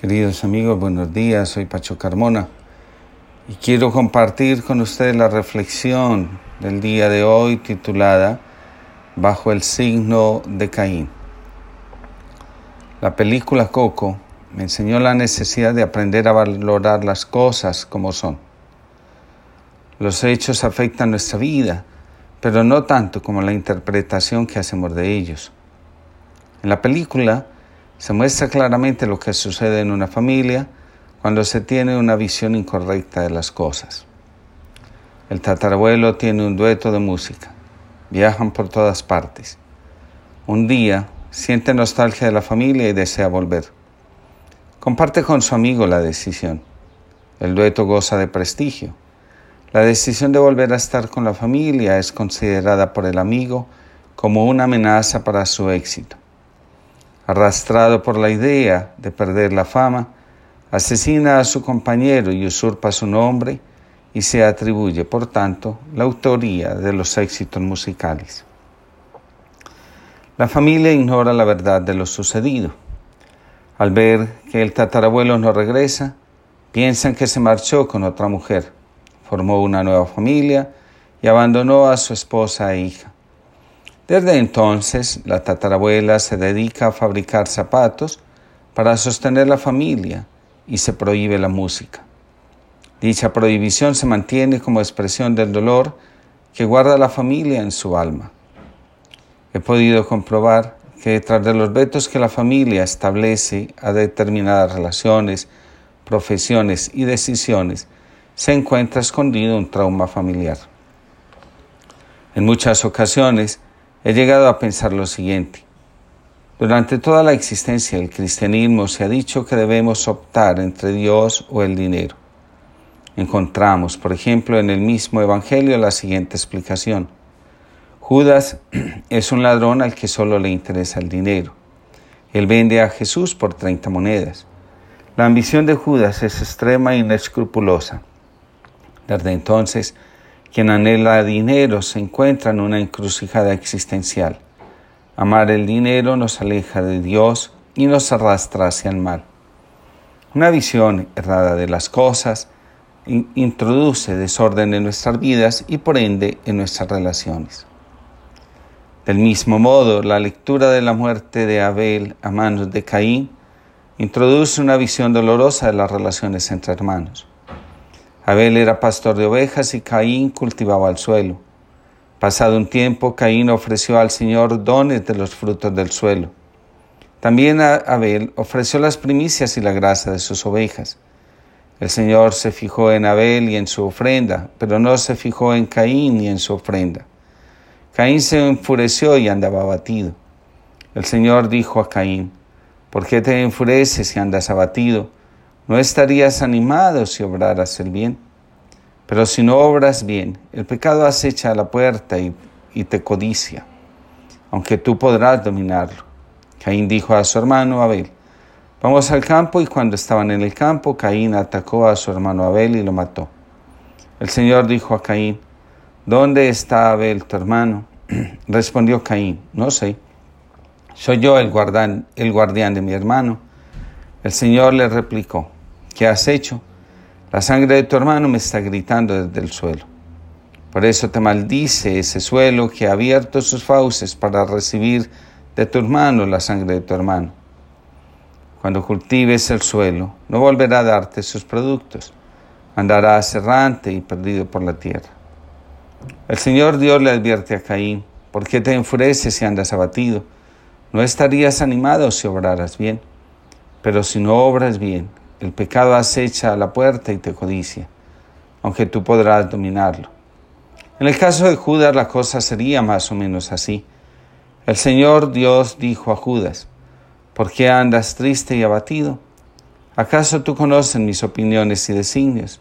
Queridos amigos, buenos días. Soy Pacho Carmona y quiero compartir con ustedes la reflexión del día de hoy titulada Bajo el signo de Caín. La película Coco me enseñó la necesidad de aprender a valorar las cosas como son. Los hechos afectan nuestra vida, pero no tanto como la interpretación que hacemos de ellos. En la película, se muestra claramente lo que sucede en una familia cuando se tiene una visión incorrecta de las cosas. El tatarabuelo tiene un dueto de música. Viajan por todas partes. Un día siente nostalgia de la familia y desea volver. Comparte con su amigo la decisión. El dueto goza de prestigio. La decisión de volver a estar con la familia es considerada por el amigo como una amenaza para su éxito arrastrado por la idea de perder la fama, asesina a su compañero y usurpa su nombre y se atribuye, por tanto, la autoría de los éxitos musicales. La familia ignora la verdad de lo sucedido. Al ver que el tatarabuelo no regresa, piensan que se marchó con otra mujer, formó una nueva familia y abandonó a su esposa e hija. Desde entonces, la tatarabuela se dedica a fabricar zapatos para sostener la familia y se prohíbe la música. Dicha prohibición se mantiene como expresión del dolor que guarda la familia en su alma. He podido comprobar que detrás de los vetos que la familia establece a determinadas relaciones, profesiones y decisiones, se encuentra escondido un trauma familiar. En muchas ocasiones, he llegado a pensar lo siguiente. Durante toda la existencia del cristianismo se ha dicho que debemos optar entre Dios o el dinero. Encontramos, por ejemplo, en el mismo Evangelio la siguiente explicación. Judas es un ladrón al que solo le interesa el dinero. Él vende a Jesús por 30 monedas. La ambición de Judas es extrema e inescrupulosa. Desde entonces, quien anhela dinero se encuentra en una encrucijada existencial. Amar el dinero nos aleja de Dios y nos arrastra hacia el mal. Una visión errada de las cosas introduce desorden en nuestras vidas y por ende en nuestras relaciones. Del mismo modo, la lectura de la muerte de Abel a manos de Caín introduce una visión dolorosa de las relaciones entre hermanos. Abel era pastor de ovejas y Caín cultivaba el suelo. Pasado un tiempo, Caín ofreció al Señor dones de los frutos del suelo. También Abel ofreció las primicias y la grasa de sus ovejas. El Señor se fijó en Abel y en su ofrenda, pero no se fijó en Caín ni en su ofrenda. Caín se enfureció y andaba abatido. El Señor dijo a Caín, ¿por qué te enfureces y andas abatido? No estarías animado si obraras el bien. Pero si no obras bien, el pecado acecha a la puerta y, y te codicia, aunque tú podrás dominarlo. Caín dijo a su hermano Abel, vamos al campo y cuando estaban en el campo, Caín atacó a su hermano Abel y lo mató. El Señor dijo a Caín, ¿dónde está Abel tu hermano? Respondió Caín, no sé, soy yo el guardián, el guardián de mi hermano. El Señor le replicó, ¿Qué has hecho? La sangre de tu hermano me está gritando desde el suelo. Por eso te maldice ese suelo que ha abierto sus fauces para recibir de tu hermano la sangre de tu hermano. Cuando cultives el suelo, no volverá a darte sus productos, andará errante y perdido por la tierra. El Señor Dios le advierte a Caín, ¿por qué te enfureces y andas abatido? No estarías animado si obraras bien, pero si no obras bien, el pecado acecha a la puerta y te codicia, aunque tú podrás dominarlo. En el caso de Judas la cosa sería más o menos así. El Señor Dios dijo a Judas, ¿por qué andas triste y abatido? ¿Acaso tú conoces mis opiniones y designios?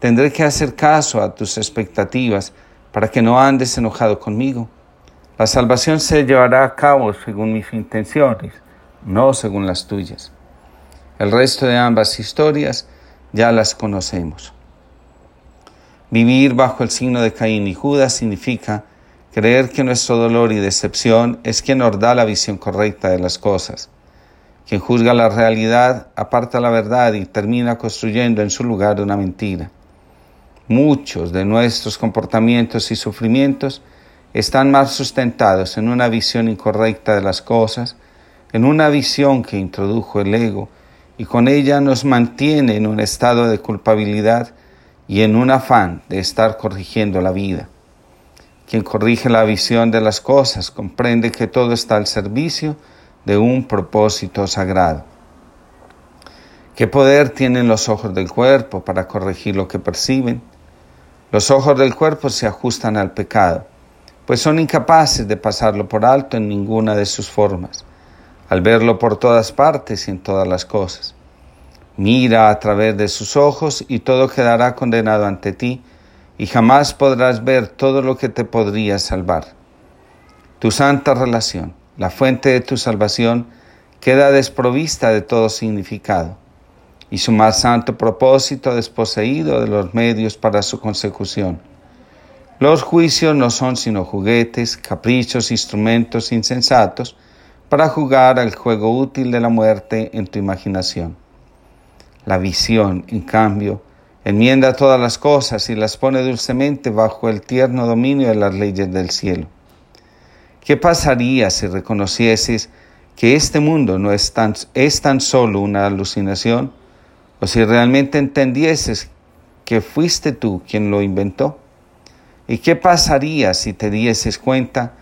Tendré que hacer caso a tus expectativas para que no andes enojado conmigo. La salvación se llevará a cabo según mis intenciones, no según las tuyas. El resto de ambas historias ya las conocemos. Vivir bajo el signo de Caín y Judas significa creer que nuestro dolor y decepción es quien nos da la visión correcta de las cosas, Quien juzga la realidad aparta la verdad y termina construyendo en su lugar una mentira. Muchos de nuestros comportamientos y sufrimientos están más sustentados en una visión incorrecta de las cosas, en una visión que introdujo el ego y con ella nos mantiene en un estado de culpabilidad y en un afán de estar corrigiendo la vida. Quien corrige la visión de las cosas comprende que todo está al servicio de un propósito sagrado. ¿Qué poder tienen los ojos del cuerpo para corregir lo que perciben? Los ojos del cuerpo se ajustan al pecado, pues son incapaces de pasarlo por alto en ninguna de sus formas, al verlo por todas partes y en todas las cosas. Mira a través de sus ojos y todo quedará condenado ante ti, y jamás podrás ver todo lo que te podría salvar. Tu santa relación, la fuente de tu salvación, queda desprovista de todo significado, y su más santo propósito desposeído de los medios para su consecución. Los juicios no son sino juguetes, caprichos, instrumentos insensatos para jugar al juego útil de la muerte en tu imaginación. La visión, en cambio, enmienda todas las cosas y las pone dulcemente bajo el tierno dominio de las leyes del cielo. ¿Qué pasaría si reconocieses que este mundo no es tan, es tan solo una alucinación? ¿O si realmente entendieses que fuiste tú quien lo inventó? ¿Y qué pasaría si te dieses cuenta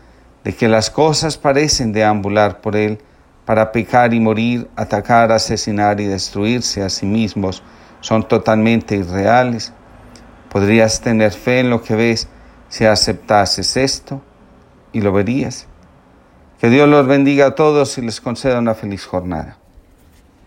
de que las cosas parecen deambular por él para pecar y morir, atacar, asesinar y destruirse a sí mismos son totalmente irreales. Podrías tener fe en lo que ves si aceptases esto y lo verías. Que Dios los bendiga a todos y les conceda una feliz jornada.